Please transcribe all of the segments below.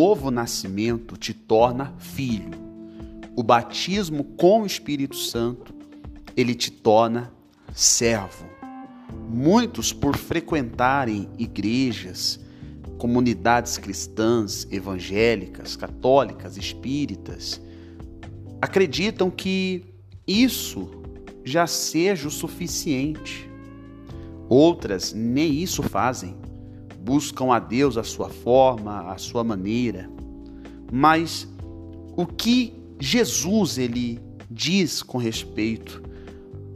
novo nascimento te torna filho. O batismo com o Espírito Santo, ele te torna servo. Muitos, por frequentarem igrejas, comunidades cristãs, evangélicas, católicas, espíritas, acreditam que isso já seja o suficiente. Outras nem isso fazem. Buscam a Deus a sua forma, a sua maneira. Mas o que Jesus ele diz com respeito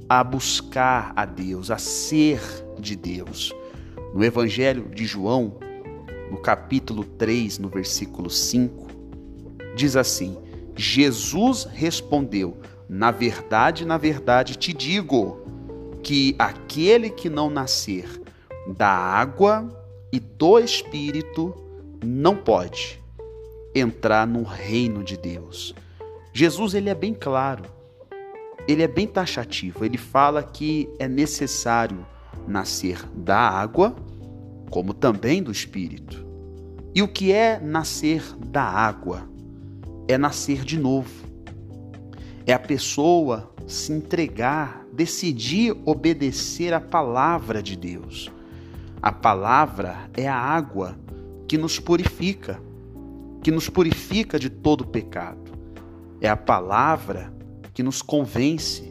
a buscar a Deus, a ser de Deus? No Evangelho de João, no capítulo 3, no versículo 5, diz assim: Jesus respondeu: Na verdade, na verdade te digo que aquele que não nascer da água e do espírito não pode entrar no reino de Deus. Jesus ele é bem claro. Ele é bem taxativo. Ele fala que é necessário nascer da água, como também do espírito. E o que é nascer da água? É nascer de novo. É a pessoa se entregar, decidir obedecer a palavra de Deus. A palavra é a água que nos purifica, que nos purifica de todo pecado. É a palavra que nos convence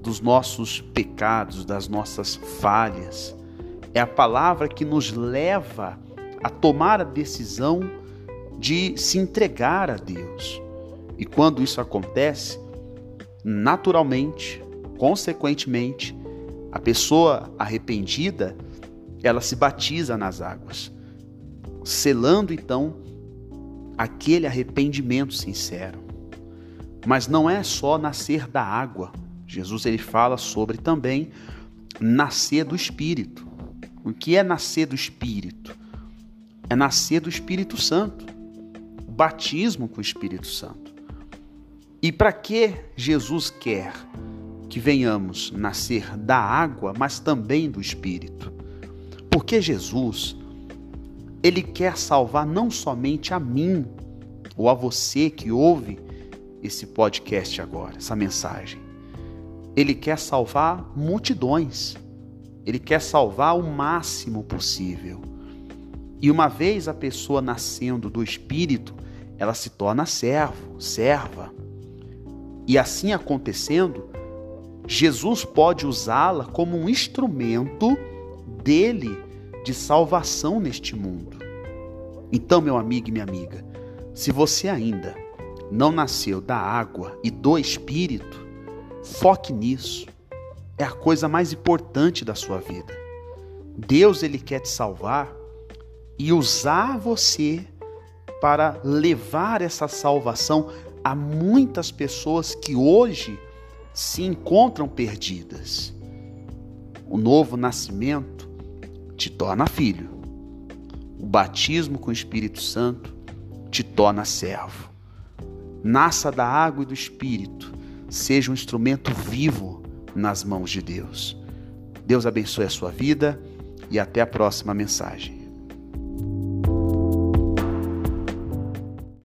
dos nossos pecados, das nossas falhas. É a palavra que nos leva a tomar a decisão de se entregar a Deus. E quando isso acontece, naturalmente, consequentemente, a pessoa arrependida, ela se batiza nas águas, selando então aquele arrependimento sincero. Mas não é só nascer da água. Jesus ele fala sobre também nascer do espírito. O que é nascer do espírito? é nascer do Espírito Santo, o batismo com o Espírito Santo. E para que Jesus quer que venhamos nascer da água, mas também do Espírito? Porque Jesus, ele quer salvar não somente a mim ou a você que ouve esse podcast agora, essa mensagem. Ele quer salvar multidões. Ele quer salvar o máximo possível. E uma vez a pessoa nascendo do Espírito, ela se torna servo, serva. E assim acontecendo, Jesus pode usá-la como um instrumento dele de salvação neste mundo. Então, meu amigo e minha amiga, se você ainda não nasceu da água e do Espírito, foque nisso. É a coisa mais importante da sua vida. Deus ele quer te salvar e usar você para levar essa salvação a muitas pessoas que hoje se encontram perdidas. O novo nascimento te torna filho. O batismo com o Espírito Santo te torna servo. Nasça da água e do Espírito, seja um instrumento vivo nas mãos de Deus. Deus abençoe a sua vida e até a próxima mensagem.